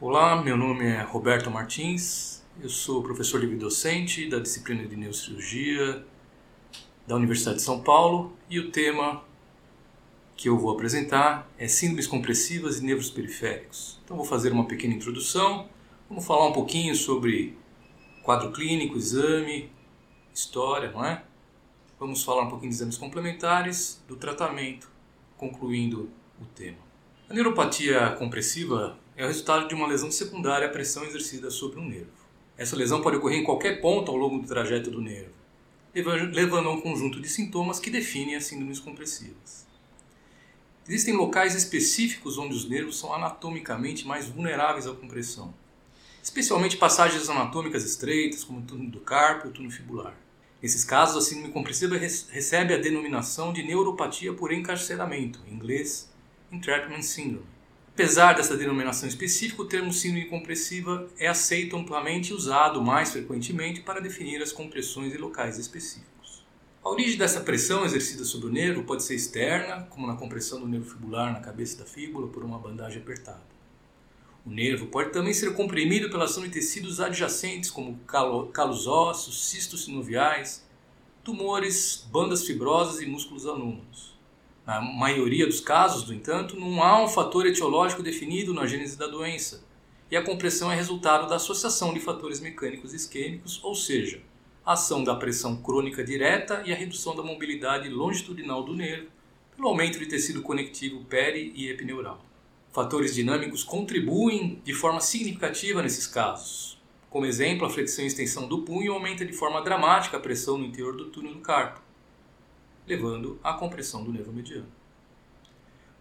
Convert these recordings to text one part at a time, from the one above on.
Olá, meu nome é Roberto Martins, eu sou professor livre-docente da disciplina de Neurocirurgia da Universidade de São Paulo e o tema que eu vou apresentar é Síndromes compressivas e nervos periféricos. Então vou fazer uma pequena introdução, vamos falar um pouquinho sobre quadro clínico, exame, história, não é? Vamos falar um pouquinho de exames complementares, do tratamento, concluindo o tema. A neuropatia compressiva é o resultado de uma lesão secundária à pressão exercida sobre um nervo. Essa lesão pode ocorrer em qualquer ponto ao longo do trajeto do nervo, levando a um conjunto de sintomas que definem as síndromes compressivas. Existem locais específicos onde os nervos são anatomicamente mais vulneráveis à compressão, especialmente passagens anatômicas estreitas, como o túnel do carpo e o túnel fibular. Nesses casos, a síndrome compressiva recebe a denominação de neuropatia por encarceramento, em inglês entrapment syndrome. Apesar dessa denominação específica, o termo síndrome compressiva é aceito amplamente e usado mais frequentemente para definir as compressões em locais específicos. A origem dessa pressão exercida sobre o nervo pode ser externa, como na compressão do nervo fibular na cabeça da fíbula por uma bandagem apertada. O nervo pode também ser comprimido pela ação de tecidos adjacentes, como calos ósseos, cistos sinoviais, tumores, bandas fibrosas e músculos anômalos. Na maioria dos casos, no entanto, não há um fator etiológico definido na gênese da doença, e a compressão é resultado da associação de fatores mecânicos isquêmicos, ou seja, a ação da pressão crônica direta e a redução da mobilidade longitudinal do nervo pelo aumento de tecido conectivo peri e epineural. Fatores dinâmicos contribuem de forma significativa nesses casos. Como exemplo, a flexão e extensão do punho aumenta de forma dramática a pressão no interior do túnel do carpo levando à compressão do nervo mediano.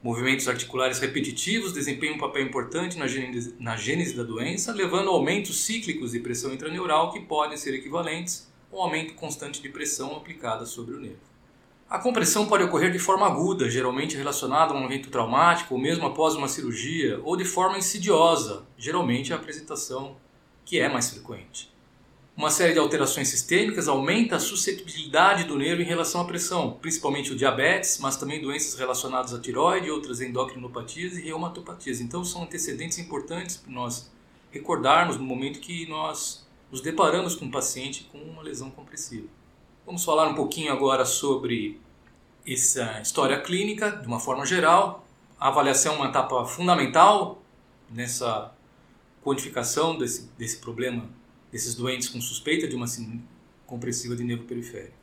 Movimentos articulares repetitivos desempenham um papel importante na gênese, da doença, levando a aumentos cíclicos de pressão intraneural que podem ser equivalentes ao aumento constante de pressão aplicada sobre o nervo. A compressão pode ocorrer de forma aguda, geralmente relacionada a um evento traumático ou mesmo após uma cirurgia, ou de forma insidiosa, geralmente a apresentação que é mais frequente. Uma série de alterações sistêmicas aumenta a suscetibilidade do nervo em relação à pressão, principalmente o diabetes, mas também doenças relacionadas à tiroide, outras endocrinopatias e reumatopatias. Então são antecedentes importantes para nós recordarmos no momento que nós nos deparamos com um paciente com uma lesão compressiva. Vamos falar um pouquinho agora sobre essa história clínica, de uma forma geral. A avaliação é uma etapa fundamental nessa quantificação desse, desse problema desses doentes com suspeita de uma síndrome compressiva de nervo periférico.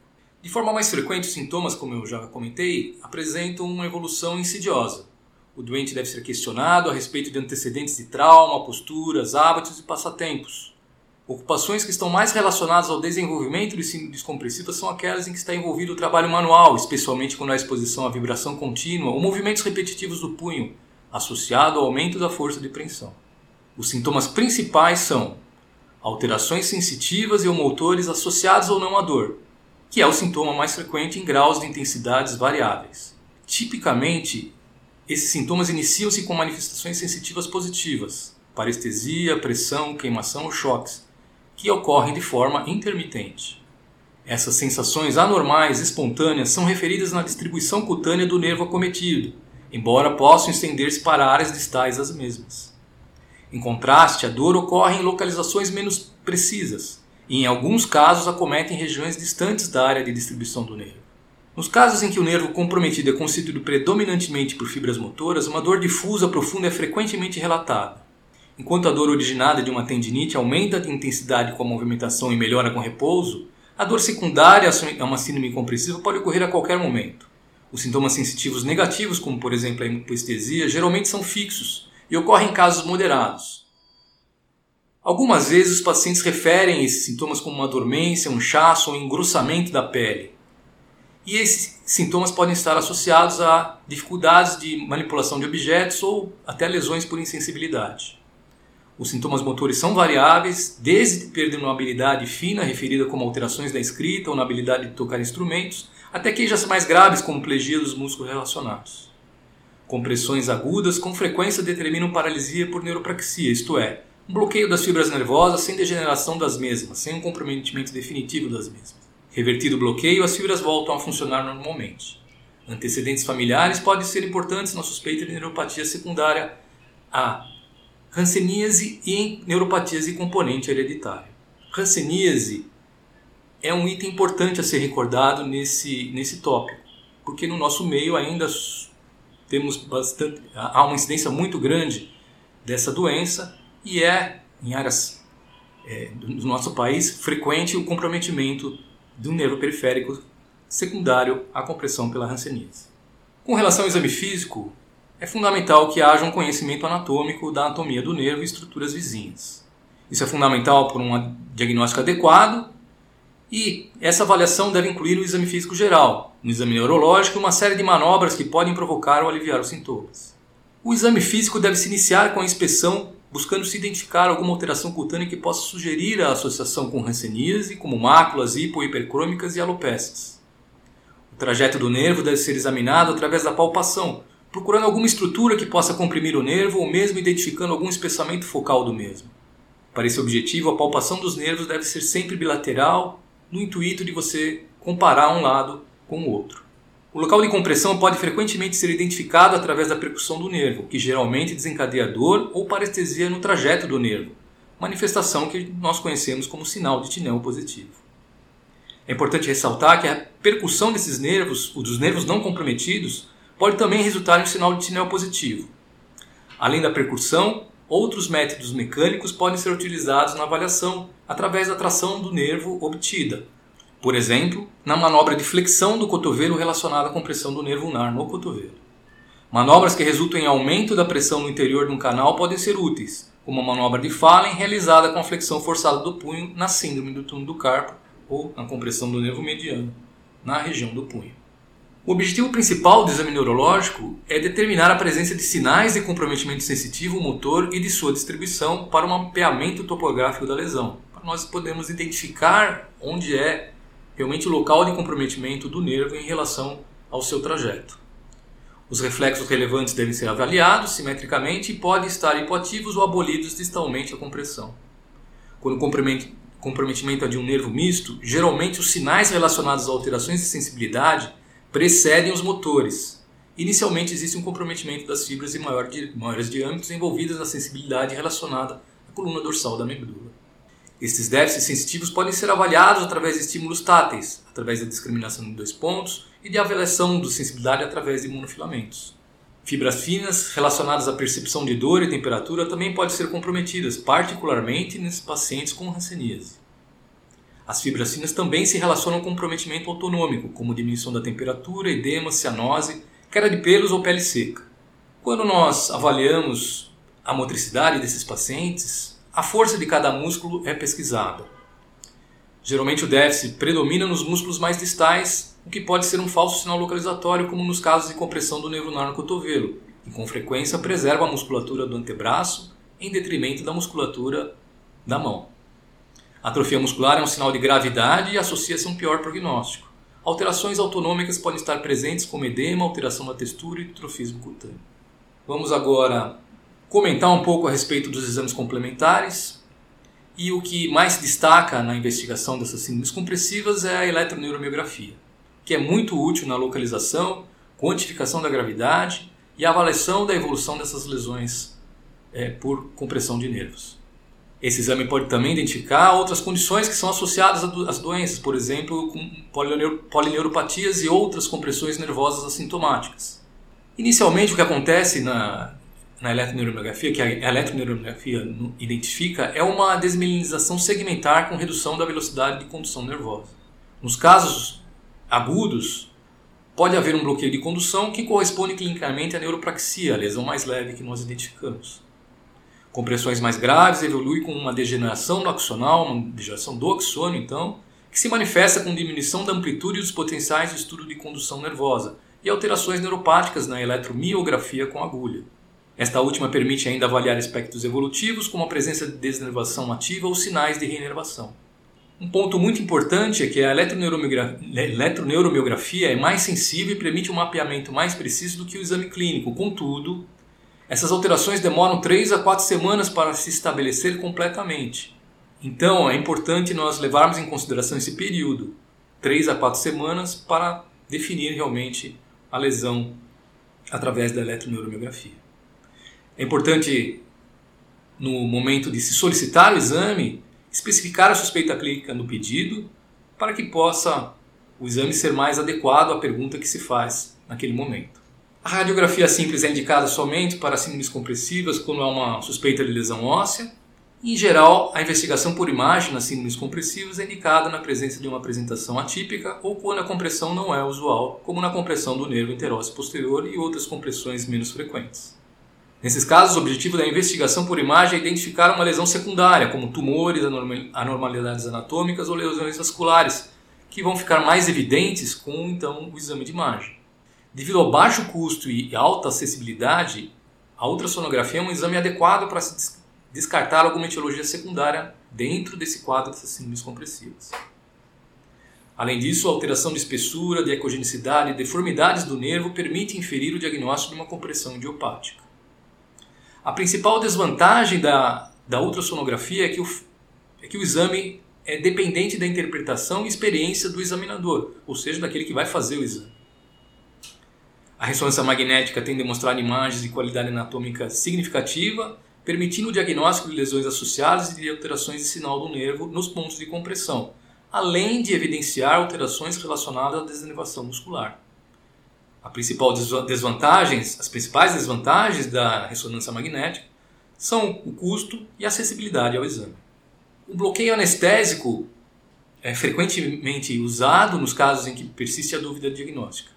De forma mais frequente, os sintomas, como eu já comentei, apresentam uma evolução insidiosa. O doente deve ser questionado a respeito de antecedentes de trauma, posturas, hábitos e passatempos. Ocupações que estão mais relacionadas ao desenvolvimento de síndromes compressivas são aquelas em que está envolvido o trabalho manual, especialmente quando há exposição à vibração contínua ou movimentos repetitivos do punho, associado ao aumento da força de preensão. Os sintomas principais são alterações sensitivas e ou motores associados ou não à dor, que é o sintoma mais frequente em graus de intensidades variáveis. Tipicamente, esses sintomas iniciam-se com manifestações sensitivas positivas, parestesia, pressão, queimação ou choques, que ocorrem de forma intermitente. Essas sensações anormais espontâneas são referidas na distribuição cutânea do nervo acometido, embora possam estender-se para áreas distais das mesmas. Em contraste, a dor ocorre em localizações menos precisas e, em alguns casos, acomete em regiões distantes da área de distribuição do nervo. Nos casos em que o nervo comprometido é constituído predominantemente por fibras motoras, uma dor difusa profunda é frequentemente relatada. Enquanto a dor originada de uma tendinite aumenta de intensidade com a movimentação e melhora com repouso, a dor secundária a uma síndrome compressiva pode ocorrer a qualquer momento. Os sintomas sensitivos negativos, como por exemplo a hipestesia, geralmente são fixos e ocorre em casos moderados. Algumas vezes os pacientes referem esses sintomas como uma dormência, um chaço ou um engrossamento da pele. E esses sintomas podem estar associados a dificuldades de manipulação de objetos ou até lesões por insensibilidade. Os sintomas motores são variáveis, desde perda de uma habilidade fina, referida como alterações da escrita ou na habilidade de tocar instrumentos, até queixas mais graves, como plegia dos músculos relacionados. Compressões agudas com frequência determinam paralisia por neuropraxia, isto é, um bloqueio das fibras nervosas sem degeneração das mesmas, sem um comprometimento definitivo das mesmas. Revertido o bloqueio, as fibras voltam a funcionar normalmente. Antecedentes familiares podem ser importantes na suspeita de neuropatia secundária a Hanseníase e de componente hereditário. Hanseníase é um item importante a ser recordado nesse, nesse tópico, porque no nosso meio ainda temos bastante, há uma incidência muito grande dessa doença e é, em áreas é, do nosso país, frequente o comprometimento do nervo periférico secundário à compressão pela hanseníase. Com relação ao exame físico, é fundamental que haja um conhecimento anatômico da anatomia do nervo e estruturas vizinhas. Isso é fundamental para um diagnóstico adequado e essa avaliação deve incluir o exame físico geral, no exame neurológico e uma série de manobras que podem provocar ou aliviar os sintomas. O exame físico deve se iniciar com a inspeção buscando se identificar alguma alteração cutânea que possa sugerir a associação com hanseníase, como máculas hipo hipercrômicas e alopécias. O trajeto do nervo deve ser examinado através da palpação, procurando alguma estrutura que possa comprimir o nervo ou mesmo identificando algum espessamento focal do mesmo. Para esse objetivo, a palpação dos nervos deve ser sempre bilateral, no intuito de você comparar um lado com o outro. O local de compressão pode frequentemente ser identificado através da percussão do nervo, que geralmente desencadeia dor ou parestesia no trajeto do nervo, manifestação que nós conhecemos como sinal de tinel positivo. É importante ressaltar que a percussão desses nervos, ou dos nervos não comprometidos, pode também resultar em um sinal de tinel positivo. Além da percussão, outros métodos mecânicos podem ser utilizados na avaliação através da tração do nervo obtida. Por exemplo, na manobra de flexão do cotovelo relacionada à compressão do nervo ulnar no cotovelo. Manobras que resultam em aumento da pressão no interior de um canal podem ser úteis, como a manobra de Fallen realizada com a flexão forçada do punho na síndrome do túnel do carpo ou na compressão do nervo mediano na região do punho. O objetivo principal do exame neurológico é determinar a presença de sinais de comprometimento sensitivo motor e de sua distribuição para um mapeamento topográfico da lesão, para nós podermos identificar onde é realmente o local de comprometimento do nervo em relação ao seu trajeto. Os reflexos relevantes devem ser avaliados simetricamente e podem estar hipoativos ou abolidos distalmente à compressão. Quando o comprometimento é de um nervo misto, geralmente os sinais relacionados a alterações de sensibilidade precedem os motores. Inicialmente existe um comprometimento das fibras de maior, maiores diâmetros envolvidas na sensibilidade relacionada à coluna dorsal da medula. Estes déficits sensitivos podem ser avaliados através de estímulos táteis, através da discriminação de dois pontos e de avaliação de sensibilidade através de monofilamentos. Fibras finas relacionadas à percepção de dor e temperatura também podem ser comprometidas, particularmente nesses pacientes com hanseníase. As fibras finas também se relacionam com comprometimento autonômico, como diminuição da temperatura, edema, cianose, queda de pelos ou pele seca. Quando nós avaliamos a motricidade desses pacientes, a força de cada músculo é pesquisada. Geralmente o déficit predomina nos músculos mais distais, o que pode ser um falso sinal localizatório, como nos casos de compressão do nervo no cotovelo, e com frequência preserva a musculatura do antebraço em detrimento da musculatura da mão. Atrofia muscular é um sinal de gravidade e associa-se a um pior prognóstico. Alterações autonômicas podem estar presentes como edema, alteração da textura e trofismo cutâneo. Vamos agora comentar um pouco a respeito dos exames complementares. E o que mais se destaca na investigação dessas síndromes compressivas é a eletroneuromiografia, que é muito útil na localização, quantificação da gravidade e avaliação da evolução dessas lesões é, por compressão de nervos. Esse exame pode também identificar outras condições que são associadas às doenças, por exemplo, com polineuropatias e outras compressões nervosas assintomáticas. Inicialmente, o que acontece na, na eletroneuromiografia, que a eletroneuromiografia identifica, é uma desmelinização segmentar com redução da velocidade de condução nervosa. Nos casos agudos, pode haver um bloqueio de condução que corresponde clinicamente à neuropraxia, a lesão mais leve que nós identificamos. Compressões mais graves evolui com uma degeneração no axonal, uma degeneração do axônio, então, que se manifesta com diminuição da amplitude dos potenciais de estudo de condução nervosa e alterações neuropáticas na eletromiografia com agulha. Esta última permite ainda avaliar aspectos evolutivos, como a presença de desnervação ativa ou sinais de reinervação. Um ponto muito importante é que a eletroneuromiografia é mais sensível e permite um mapeamento mais preciso do que o exame clínico. Contudo, essas alterações demoram 3 a 4 semanas para se estabelecer completamente. Então, é importante nós levarmos em consideração esse período, 3 a 4 semanas, para definir realmente a lesão através da eletroneuromiografia. É importante, no momento de se solicitar o exame, especificar a suspeita clínica no pedido para que possa o exame ser mais adequado à pergunta que se faz naquele momento. A radiografia simples é indicada somente para síndromes compressivas quando há uma suspeita de lesão óssea. Em geral, a investigação por imagem nas síndromes compressivas é indicada na presença de uma apresentação atípica ou quando a compressão não é usual, como na compressão do nervo interósseo posterior e outras compressões menos frequentes. Nesses casos, o objetivo da investigação por imagem é identificar uma lesão secundária, como tumores, anormalidades anatômicas ou lesões vasculares, que vão ficar mais evidentes com então o exame de imagem. Devido ao baixo custo e alta acessibilidade, a ultrassonografia é um exame adequado para se descartar alguma etiologia secundária dentro desse quadro dessas síndromes compressivas. Além disso, a alteração de espessura, de ecogenicidade e deformidades do nervo permite inferir o diagnóstico de uma compressão idiopática. A principal desvantagem da, da ultrassonografia é que, o, é que o exame é dependente da interpretação e experiência do examinador, ou seja, daquele que vai fazer o exame. A ressonância magnética tem demonstrado imagens de qualidade anatômica significativa, permitindo o diagnóstico de lesões associadas e de alterações de sinal do nervo nos pontos de compressão, além de evidenciar alterações relacionadas à desenervação muscular. A principal desvantagens, as principais desvantagens da ressonância magnética são o custo e a acessibilidade ao exame. O bloqueio anestésico é frequentemente usado nos casos em que persiste a dúvida diagnóstica.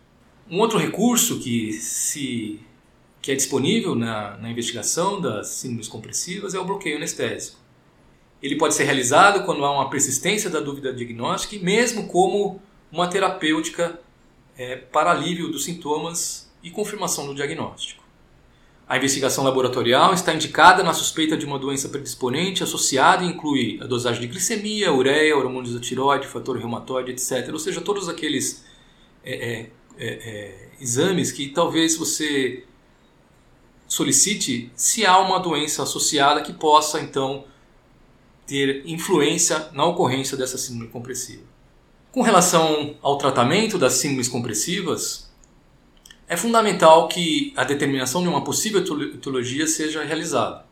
Um outro recurso que, se, que é disponível na, na investigação das síndromes compressivas é o bloqueio anestésico. Ele pode ser realizado quando há uma persistência da dúvida diagnóstica e mesmo como uma terapêutica é, para alívio dos sintomas e confirmação do diagnóstico. A investigação laboratorial está indicada na suspeita de uma doença predisponente associada e inclui a dosagem de glicemia, ureia, hormônios da tiroide, fator reumatoide, etc. Ou seja, todos aqueles é, é, é, é, exames que talvez você solicite se há uma doença associada que possa então ter influência na ocorrência dessa síndrome compressiva. Com relação ao tratamento das síndromes compressivas, é fundamental que a determinação de uma possível etiologia seja realizada.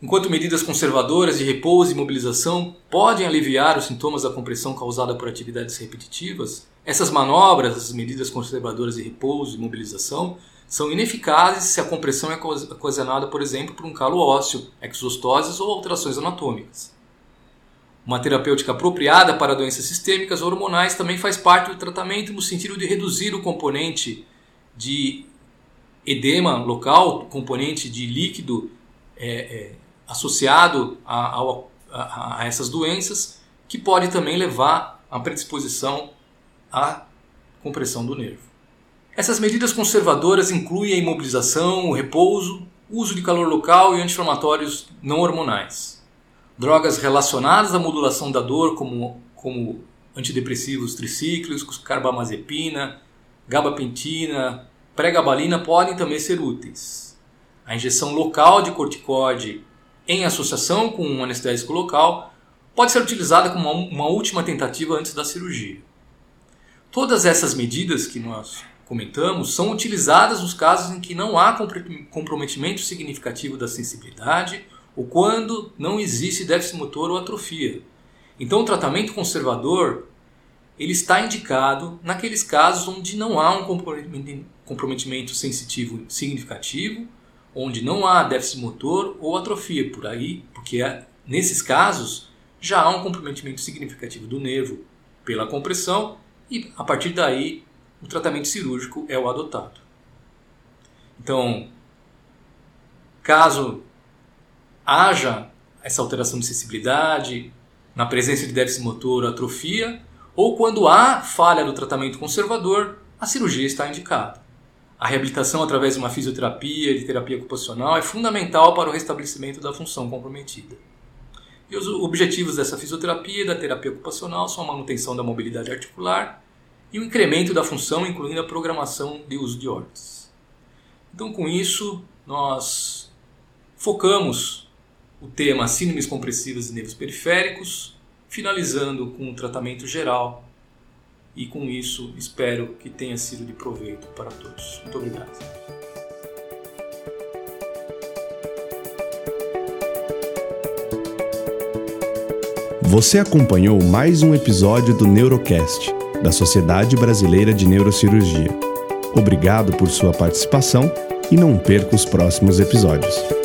Enquanto medidas conservadoras de repouso e mobilização podem aliviar os sintomas da compressão causada por atividades repetitivas, essas manobras, as medidas conservadoras de repouso e mobilização, são ineficazes se a compressão é ocasionada, por exemplo, por um calo ósseo, exostoses ou alterações anatômicas. Uma terapêutica apropriada para doenças sistêmicas hormonais também faz parte do tratamento no sentido de reduzir o componente de edema local, componente de líquido é, é, associado a, a, a, essas doenças, que pode também levar à predisposição à compressão do nervo. Essas medidas conservadoras incluem a imobilização, o repouso, uso de calor local e anti-inflamatórios não hormonais drogas relacionadas à modulação da dor, como, como antidepressivos tricíclicos, carbamazepina, gabapentina, pregabalina, podem também ser úteis. A injeção local de corticóide em associação com um anestésico local pode ser utilizada como uma última tentativa antes da cirurgia. Todas essas medidas que nós comentamos são utilizadas nos casos em que não há comprometimento significativo da sensibilidade ou quando não existe déficit motor ou atrofia. Então, o tratamento conservador ele está indicado naqueles casos onde não há um comprometimento sensitivo significativo, onde não há déficit motor ou atrofia por aí, porque é, nesses casos já há um comprometimento significativo do nervo pela compressão e a partir daí o tratamento cirúrgico é o adotado. Então, caso haja essa alteração de sensibilidade, na presença de déficit motor, atrofia, ou quando há falha do tratamento conservador, a cirurgia está indicada. A reabilitação através de uma fisioterapia e de terapia ocupacional é fundamental para o restabelecimento da função comprometida. E os objetivos dessa fisioterapia e da terapia ocupacional são a manutenção da mobilidade articular e o incremento da função, incluindo a programação de uso de órteses. Então, com isso, nós focamos o tema síndromes compressivas e nervos periféricos, finalizando com o tratamento geral. E com isso, espero que tenha sido de proveito para todos. Muito obrigado. Você acompanhou mais um episódio do Neurocast, da Sociedade Brasileira de Neurocirurgia. Obrigado por sua participação e não perca os próximos episódios.